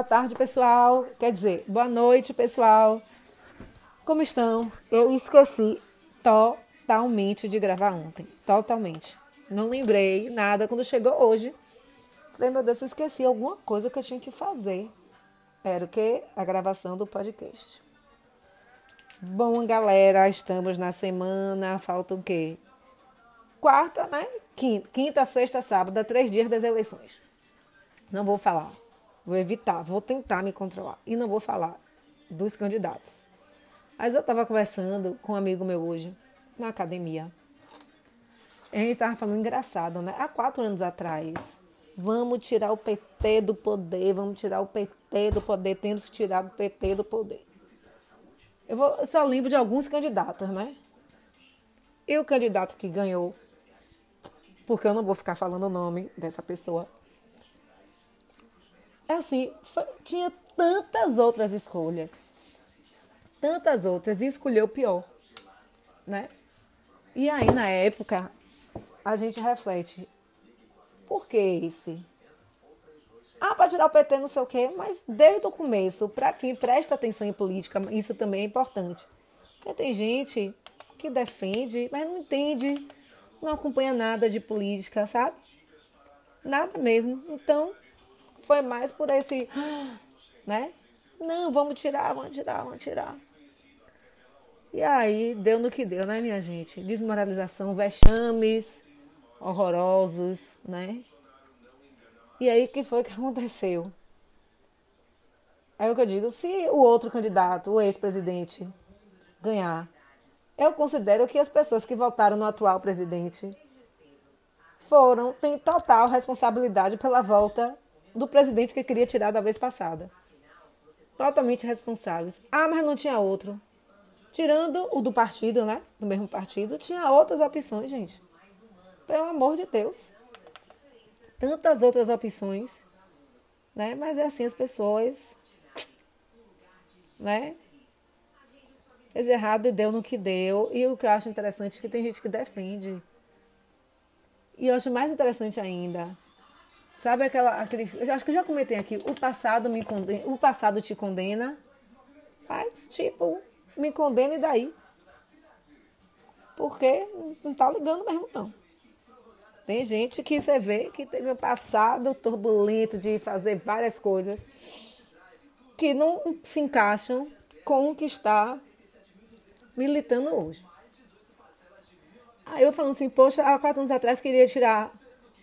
boa tarde, pessoal. Quer dizer, boa noite, pessoal. Como estão? Eu esqueci totalmente de gravar ontem. Totalmente. Não lembrei nada quando chegou hoje. Falei, meu Deus, eu esqueci alguma coisa que eu tinha que fazer. Era o que? A gravação do podcast. Bom, galera, estamos na semana. Falta o quê? Quarta, né? Quinta, quinta sexta, sábado, três dias das eleições. Não vou falar. Vou evitar, vou tentar me controlar. E não vou falar dos candidatos. Mas eu estava conversando com um amigo meu hoje, na academia. A gente estava falando engraçado, né? Há quatro anos atrás, vamos tirar o PT do poder, vamos tirar o PT do poder, temos que tirar o PT do poder. Eu, vou, eu só lembro de alguns candidatos, né? E o candidato que ganhou, porque eu não vou ficar falando o nome dessa pessoa, assim, foi, tinha tantas outras escolhas, tantas outras, e escolheu o pior, né? E aí, na época, a gente reflete, por que esse? Ah, para tirar o PT não sei o quê, mas desde o começo, para quem presta atenção em política, isso também é importante. Porque tem gente que defende, mas não entende, não acompanha nada de política, sabe? Nada mesmo. Então, foi mais por esse, né? Não, vamos tirar, vamos tirar, vamos tirar. E aí deu no que deu, né, minha gente? Desmoralização, vexames horrorosos, né? E aí, que foi que aconteceu? Aí o que eu digo, se o outro candidato, o ex-presidente, ganhar, eu considero que as pessoas que votaram no atual presidente foram, têm total responsabilidade pela volta do presidente que queria tirar da vez passada. Totalmente responsáveis. Ah, mas não tinha outro. Tirando o do partido, né? Do mesmo partido, tinha outras opções, gente. Pelo amor de Deus. Tantas outras opções. Né? Mas é assim, as pessoas. Né? Fez errado e deu no que deu. E o que eu acho interessante é que tem gente que defende. E eu acho mais interessante ainda Sabe aquela, aquele. Eu acho que eu já comentei aqui. O passado me condena, o passado te condena. Mas, tipo, me condena e daí? Porque não tá ligando mesmo, não. Tem gente que você vê que teve um passado turbulento de fazer várias coisas que não se encaixam com o que está militando hoje. Aí eu falando assim, poxa, há quatro anos atrás queria tirar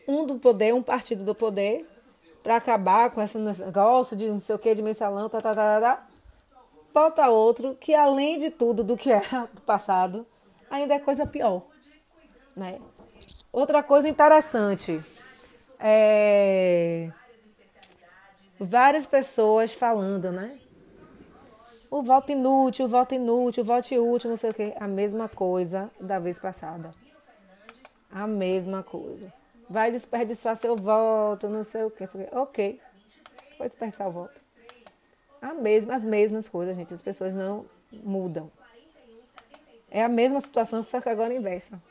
um do poder, um partido do poder, para acabar com esse negócio de não sei o que, de mensalão, tá, tá, tá, tá, tá. Falta outro que, além de tudo do que era do passado, ainda é coisa pior. Né? Outra coisa interessante é várias pessoas falando, né? O voto inútil, o voto inútil, o voto útil, não sei o quê. A mesma coisa da vez passada. A mesma coisa vai desperdiçar seu voto, não sei o quê. Ok, pode desperdiçar o voto. A mesma, as mesmas coisas, gente. As pessoas não mudam. É a mesma situação, só que agora inversa.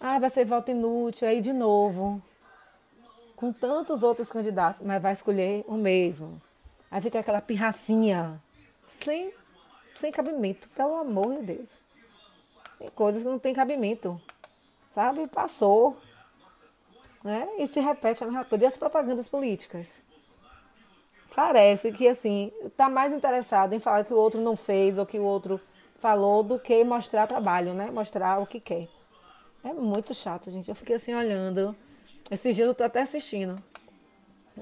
Ah, vai ser voto inútil, aí de novo. Com tantos outros candidatos, mas vai escolher o mesmo. Aí fica aquela pirracinha sem, sem cabimento, pelo amor de Deus. Tem coisas que não tem cabimento sabe? Passou. Né? E se repete a mesma coisa. E as propagandas políticas? Parece que, assim, está mais interessado em falar que o outro não fez ou que o outro falou do que mostrar trabalho, né? Mostrar o que quer. É muito chato, gente. Eu fiquei assim olhando. Esse dia eu tô até assistindo.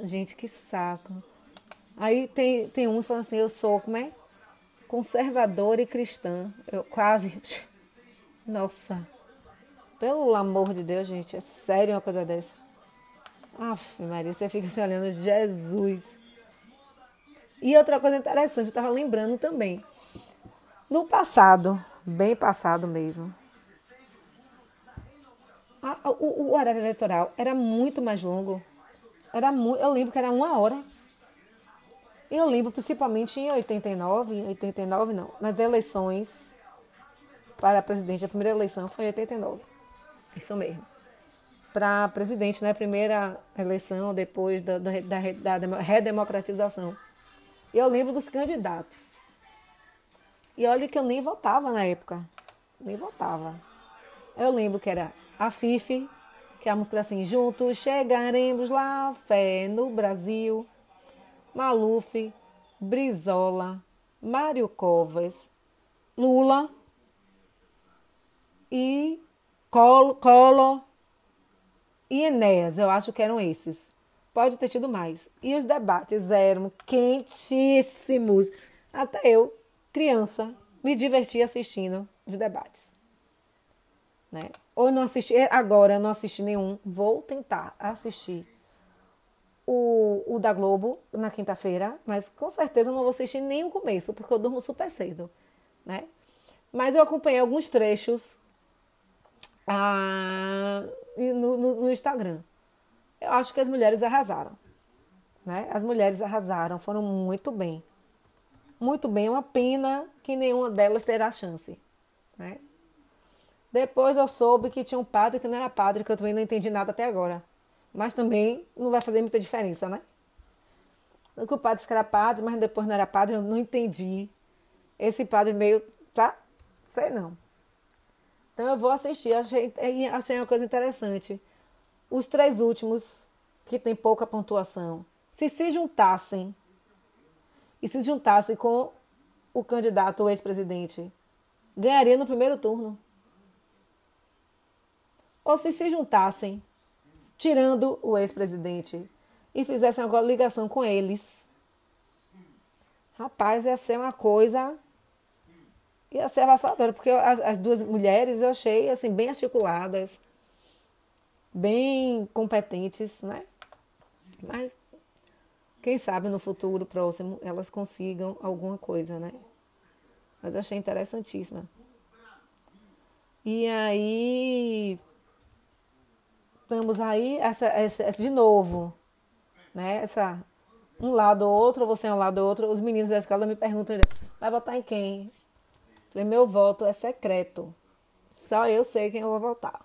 Gente, que saco. Aí tem, tem uns falando assim, eu sou, como é? Conservadora e cristã. Eu quase. Nossa. Pelo amor de Deus, gente, é sério uma coisa dessa. Aff, Maria, você fica se olhando, Jesus. E outra coisa interessante, eu estava lembrando também. No passado, bem passado mesmo, a, o, o, horário eleitoral era muito mais longo. Era eu lembro que era uma hora. Eu lembro principalmente em 89, 89 não, nas eleições para presidente, a primeira eleição foi em 89. Isso mesmo. para presidente, né? Primeira eleição depois da, da, da, da redemocratização. Eu lembro dos candidatos. E olha que eu nem votava na época. Nem votava. Eu lembro que era a Fife, que a música assim, juntos chegaremos lá, fé no Brasil. Maluf, Brizola, Mário Covas, Lula e Collor e Enéas, eu acho que eram esses. Pode ter tido mais. E os debates eram quentíssimos. Até eu, criança, me diverti assistindo os debates. Né? Ou não assisti, agora eu não assisti nenhum, vou tentar assistir o, o da Globo na quinta-feira, mas com certeza não vou assistir nem o começo, porque eu durmo super cedo, né? Mas eu acompanhei alguns trechos ah, no, no, no Instagram. Eu acho que as mulheres arrasaram, né? As mulheres arrasaram, foram muito bem. Muito bem, uma pena que nenhuma delas terá chance, né? Depois eu soube que tinha um padre que não era padre, que eu também não entendi nada até agora. Mas também não vai fazer muita diferença, né? Que o padre disse que era padre, mas depois não era padre, eu não entendi. Esse padre meio, tá? Sei não. Então eu vou assistir, achei, achei uma coisa interessante. Os três últimos, que tem pouca pontuação, se se juntassem e se juntassem com o candidato, o ex-presidente, ganharia no primeiro turno. Ou se se juntassem tirando o ex-presidente, e fizessem agora ligação com eles. Rapaz, ia ser uma coisa. Ia ser avassaladora, porque as, as duas mulheres eu achei assim, bem articuladas, bem competentes, né? Mas quem sabe no futuro próximo elas consigam alguma coisa, né? Mas eu achei interessantíssima. E aí estamos aí essa, essa, de novo, né? Essa um lado ou outro, você é um lado ou outro. Os meninos da escola me perguntam, vai votar em quem? Falei, meu voto é secreto. Só eu sei quem eu vou votar.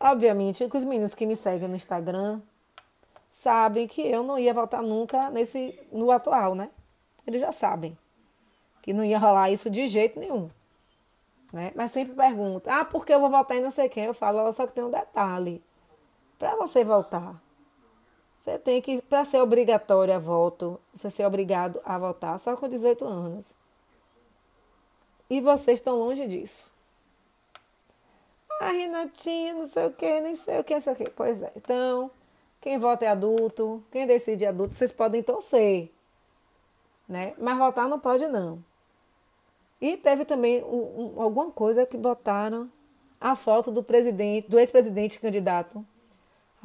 Obviamente os meninos que me seguem no Instagram sabem que eu não ia votar nunca nesse no atual, né? Eles já sabem que não ia rolar isso de jeito nenhum. Né? Mas sempre pergunta, ah, por que eu vou votar em não sei quem? Eu falo, só que tem um detalhe. Para você votar, você tem que, para ser obrigatório a voto, você ser obrigado a votar só com 18 anos. E vocês estão longe disso. Ah, Renatinha, não sei o que, nem sei o que, não sei o que. Pois é. Então, quem vota é adulto, quem decide é adulto, vocês podem torcer. Né? Mas votar não pode, não. E teve também um, um, alguma coisa que botaram a foto do presidente, do ex-presidente candidato.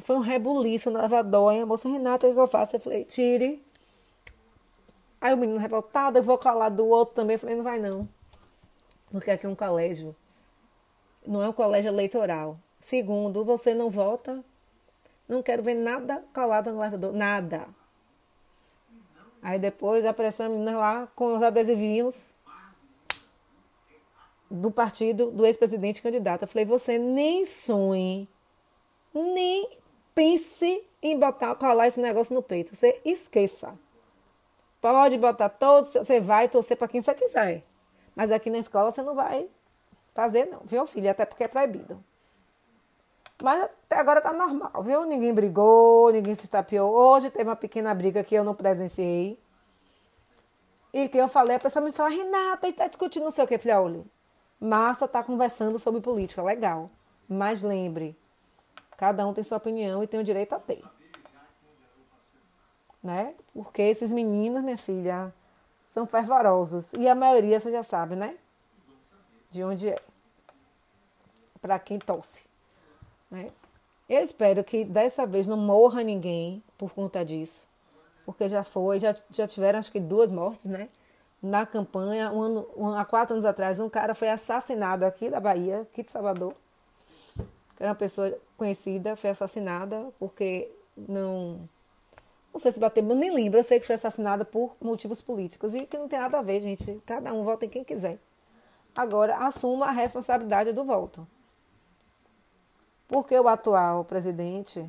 Foi um rebuliço na lavadonha. Moça Renata, o que eu faço? Eu falei, tire. Aí o menino revoltado, eu vou colar do outro também. Eu falei, não vai não. Porque aqui é um colégio. Não é um colégio eleitoral. Segundo, você não vota. Não quero ver nada colado no lavador. Nada. Aí depois apareceu a menina lá com os adesivinhos do partido do ex-presidente candidato. Eu falei, você nem sonhe, nem pense em botar, colar esse negócio no peito. Você esqueça. Pode botar todos, você vai torcer para quem você quiser. Mas aqui na escola você não vai fazer, não, viu, filha? Até porque é proibido. Mas até agora tá normal, viu? Ninguém brigou, ninguém se estapeou. Hoje teve uma pequena briga que eu não presenciei. E que eu falei, a pessoa me fala, Renata, está discutindo não sei o que. Eu falei, olha, Massa está conversando sobre política, legal. Mas lembre, cada um tem sua opinião e tem o direito a ter. Né? Porque esses meninos, minha filha, são fervorosos. E a maioria você já sabe, né? De onde é. Para quem torce. Né? Eu espero que dessa vez não morra ninguém por conta disso. Porque já foi, já, já tiveram acho que duas mortes, né? na campanha, um ano, um, há quatro anos atrás, um cara foi assassinado aqui da Bahia, aqui de Salvador. Era uma pessoa conhecida, foi assassinada porque não. Não sei se bateu, nem lembro. Eu sei que foi assassinada por motivos políticos. E que não tem nada a ver, gente. Cada um vota em quem quiser. Agora, assuma a responsabilidade do voto. Porque o atual presidente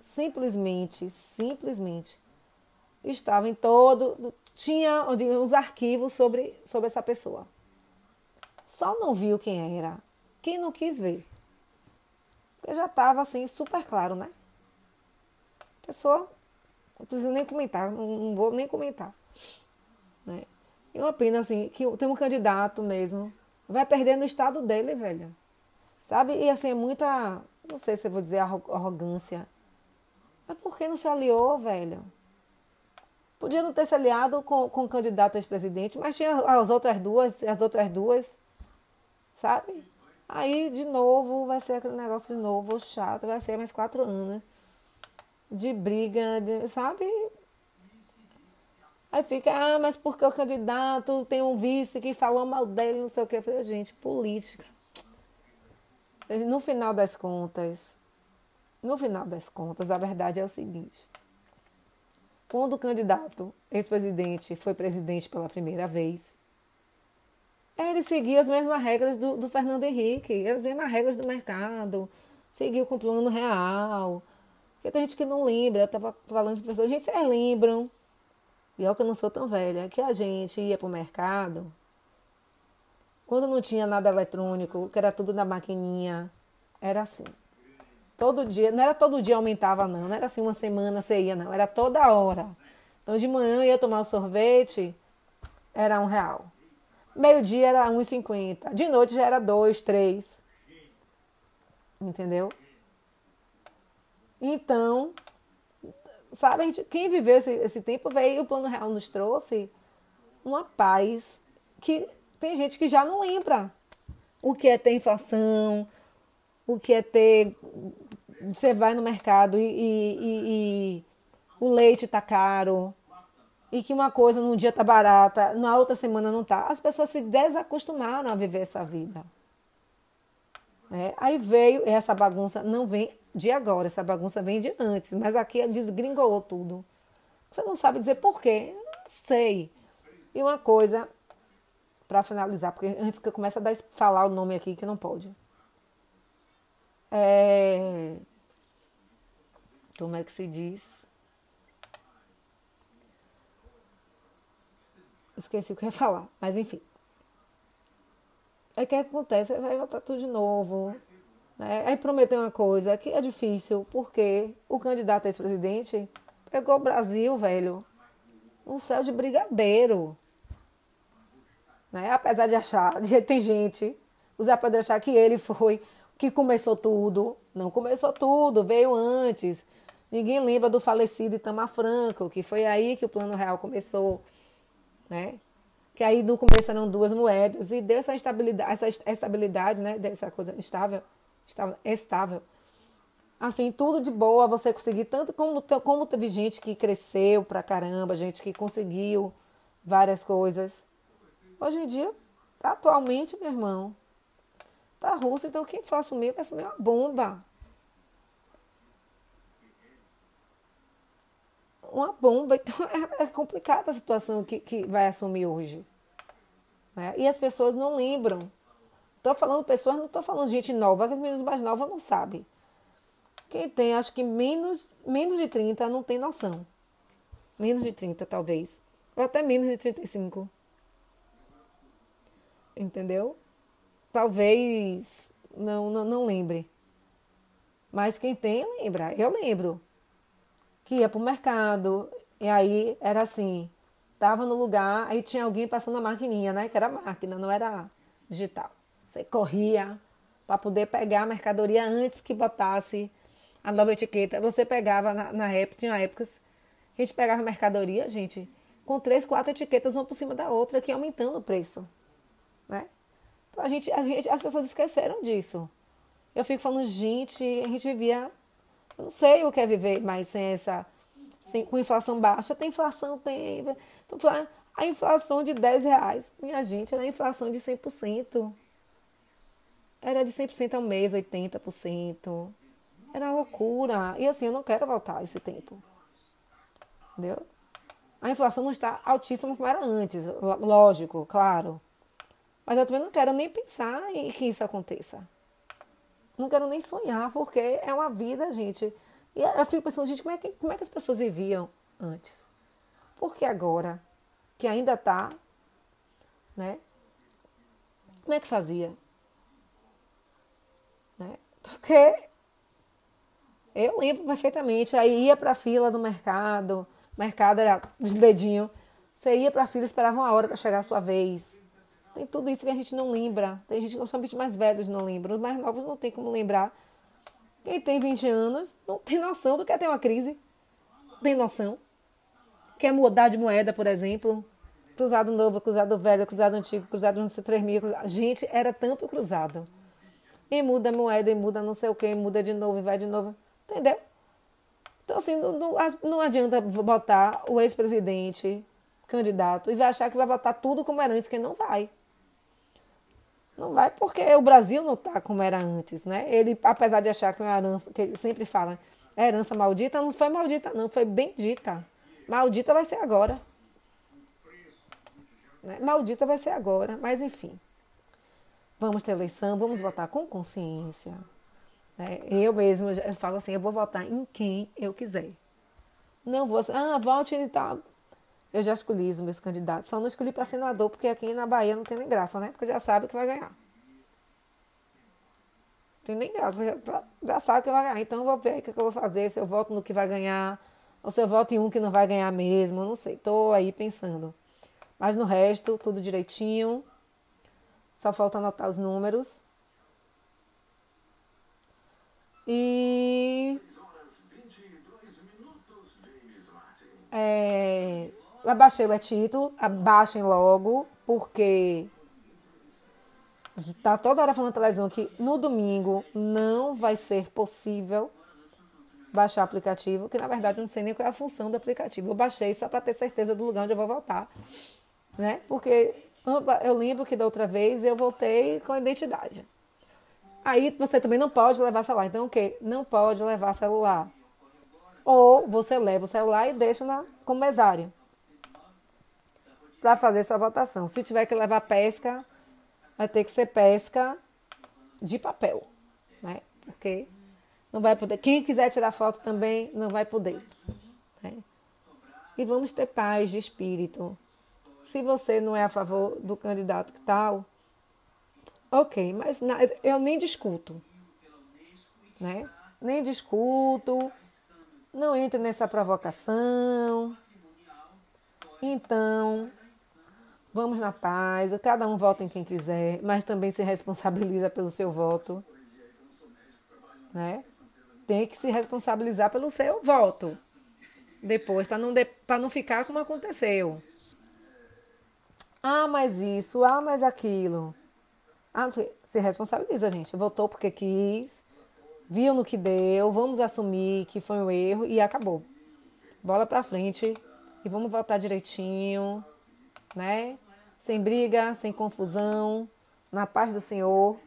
simplesmente, simplesmente estava em todo, tinha os arquivos sobre, sobre essa pessoa. Só não viu quem era, quem não quis ver. Porque já estava assim, super claro, né? Pessoa, não preciso nem comentar, não, vou nem comentar. Né? Uma pena, assim, que tem um candidato mesmo, vai perder no estado dele, velho. Sabe? E assim, é muita, não sei se eu vou dizer arrogância. Mas por que não se aliou, velho? Podia não ter se aliado com, com o candidato a ex-presidente, mas tinha as outras duas, as outras duas, sabe? Aí, de novo, vai ser aquele negócio de novo, chato, vai ser mais quatro anos de briga, de, sabe? Aí fica, ah, mas porque o candidato tem um vice que falou mal dele, não sei o que. Eu falei, gente, política. No final das contas, no final das contas, a verdade é o seguinte. Quando o candidato, ex-presidente, foi presidente pela primeira vez, ele seguia as mesmas regras do, do Fernando Henrique, as mesmas regras do mercado, seguiu com o plano real. Porque tem gente que não lembra, eu estava falando para pessoas, gente, vocês lembram e olha que eu não sou tão velha, que a gente ia para o mercado, quando não tinha nada eletrônico, que era tudo na maquininha, era assim. Todo dia, não era todo dia aumentava não, não era assim uma semana você ia não, era toda hora. Então de manhã eu ia tomar o sorvete, era um real. Meio-dia era 1,50. De noite já era dois, três. Entendeu? Então, sabe, gente, quem viveu esse, esse tempo veio, o Plano Real nos trouxe uma paz que tem gente que já não lembra o que é ter inflação, o que é ter. Você vai no mercado e, e, e, e o leite está caro, e que uma coisa num dia está barata, na outra semana não está. As pessoas se desacostumaram a viver essa vida. É, aí veio essa bagunça, não vem de agora, essa bagunça vem de antes, mas aqui desgringolou tudo. Você não sabe dizer por quê? Não sei. E uma coisa, para finalizar, porque antes que eu comece a dar, falar o nome aqui, que não pode. É... Como é que se diz? Esqueci o que eu ia falar, mas enfim. É que acontece, vai voltar tudo de novo. Né? Aí prometeu uma coisa que é difícil, porque o candidato a ex-presidente pegou o Brasil, velho, um céu de brigadeiro. Né? Apesar de achar, de, tem gente, usar para achar que ele foi que começou tudo. Não começou tudo, veio antes. Ninguém lembra do falecido Itamar Franco, que foi aí que o Plano Real começou, né? Que aí no começo eram duas moedas e deu essa estabilidade, essa estabilidade, né? Dessa coisa estável estável. Assim, tudo de boa, você conseguir, tanto como, como teve gente que cresceu pra caramba, gente que conseguiu várias coisas. Hoje em dia, atualmente, meu irmão, tá russo, então quem for assumir vai assumir uma bomba. Uma bomba, então é, é complicada a situação que, que vai assumir hoje. Né? E as pessoas não lembram Estou falando pessoas, não estou falando gente nova, que as meninas mais novas não sabem. Quem tem, acho que menos, menos de 30 não tem noção. Menos de 30, talvez. Ou até menos de 35. Entendeu? Talvez não, não, não lembre. Mas quem tem, lembra. Eu lembro. Que ia pro mercado. E aí era assim. Tava no lugar, aí tinha alguém passando a maquininha, né? Que era máquina, não era digital. Você corria para poder pegar a mercadoria antes que botasse a nova etiqueta. Você pegava na, na época, tinha épocas que a gente pegava mercadoria, gente, com três, quatro etiquetas uma por cima da outra, que aumentando o preço. Né? Então a gente, a gente, as pessoas esqueceram disso. Eu fico falando, gente, a gente vivia. Eu não sei o que é viver mais sem essa. Sem, com inflação baixa. Tem inflação, tem. Então, a inflação de 10 reais. Minha gente, era a inflação de 100% era de 100% ao mês, 80%. Era loucura. E assim, eu não quero voltar esse tempo. Entendeu? A inflação não está altíssima como era antes, lógico, claro. Mas eu também não quero nem pensar em que isso aconteça. Não quero nem sonhar, porque é uma vida, gente. E eu fico pensando, gente, como é que, como é que as pessoas viviam antes? Porque agora, que ainda está, né? Como é que fazia? Porque eu lembro perfeitamente, aí ia para a fila do mercado, o mercado era de você ia para a fila, esperava uma hora para chegar a sua vez. Tem tudo isso que a gente não lembra. Tem gente, principalmente mais velhos, não lembram. Os mais novos não tem como lembrar. Quem tem 20 anos não tem noção do que é ter uma crise. Tem noção. Quer mudar de moeda, por exemplo. Cruzado novo, cruzado velho, cruzado antigo, cruzado não sei, 3 mil. Cruzado. Gente, era tanto cruzado. E muda a moeda, e muda não sei o que, muda de novo, e vai de novo. Entendeu? Então, assim, não, não, não adianta botar o ex-presidente candidato e vai achar que vai votar tudo como era antes, que não vai. Não vai porque o Brasil não está como era antes, né? Ele, apesar de achar que é uma herança, que ele sempre fala, é herança maldita, não foi maldita, não, foi bendita. Maldita vai ser agora. Né? Maldita vai ser agora, mas enfim. Vamos ter eleição, vamos votar com consciência. Né? Eu mesmo eu falo assim, eu vou votar em quem eu quiser. Não vou assim, ah, vote em tal. Eu já escolhi os meus candidatos. Só não escolhi para senador, porque aqui na Bahia não tem nem graça, né? Porque já sabe que vai ganhar. Tem nem graça, já, já sabe que vai ganhar. Então eu vou ver o que eu vou fazer, se eu voto no que vai ganhar, ou se eu voto em um que não vai ganhar mesmo. Não sei. Estou aí pensando. Mas no resto, tudo direitinho. Só falta anotar os números. E. É, abaixei o título, abaixem logo, porque está toda hora falando na televisão que no domingo não vai ser possível baixar o aplicativo, que na verdade eu não sei nem qual é a função do aplicativo. Eu baixei só para ter certeza do lugar onde eu vou voltar, né? Porque eu lembro que da outra vez eu voltei com a identidade. Aí você também não pode levar celular. Então o quê? Não pode levar celular. Ou você leva o celular e deixa na, mesário para fazer sua votação. Se tiver que levar pesca, vai ter que ser pesca de papel, né? Porque não vai poder. Quem quiser tirar foto também não vai poder. Né? E vamos ter paz de espírito. Se você não é a favor do candidato que tal, ok, mas eu nem discuto, né? Nem discuto, não entre nessa provocação. Então, Vamos na paz, cada um vota em quem quiser, mas também se responsabiliza pelo seu voto. Né? Tem que se responsabilizar pelo seu voto. Depois, para não, de, não ficar como aconteceu. Ah, mas isso, ah, mas aquilo. Ah, se responsabiliza, gente. Votou porque quis, viu no que deu, vamos assumir que foi um erro e acabou. Bola para frente e vamos votar direitinho, né? sem briga, sem confusão, na paz do Senhor.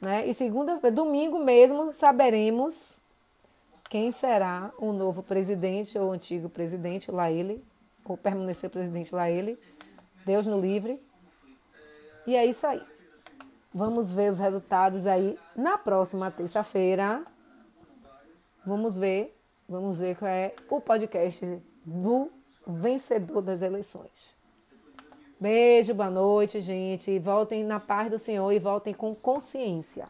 Né? E segunda, domingo mesmo, saberemos quem será o novo presidente ou antigo presidente, lá ele, ou permanecer presidente lá ele. Deus no livre. E é isso aí. Vamos ver os resultados aí na próxima terça-feira. Vamos ver, vamos ver qual é o podcast do vencedor das eleições. Beijo, boa noite, gente. Voltem na paz do Senhor e voltem com consciência.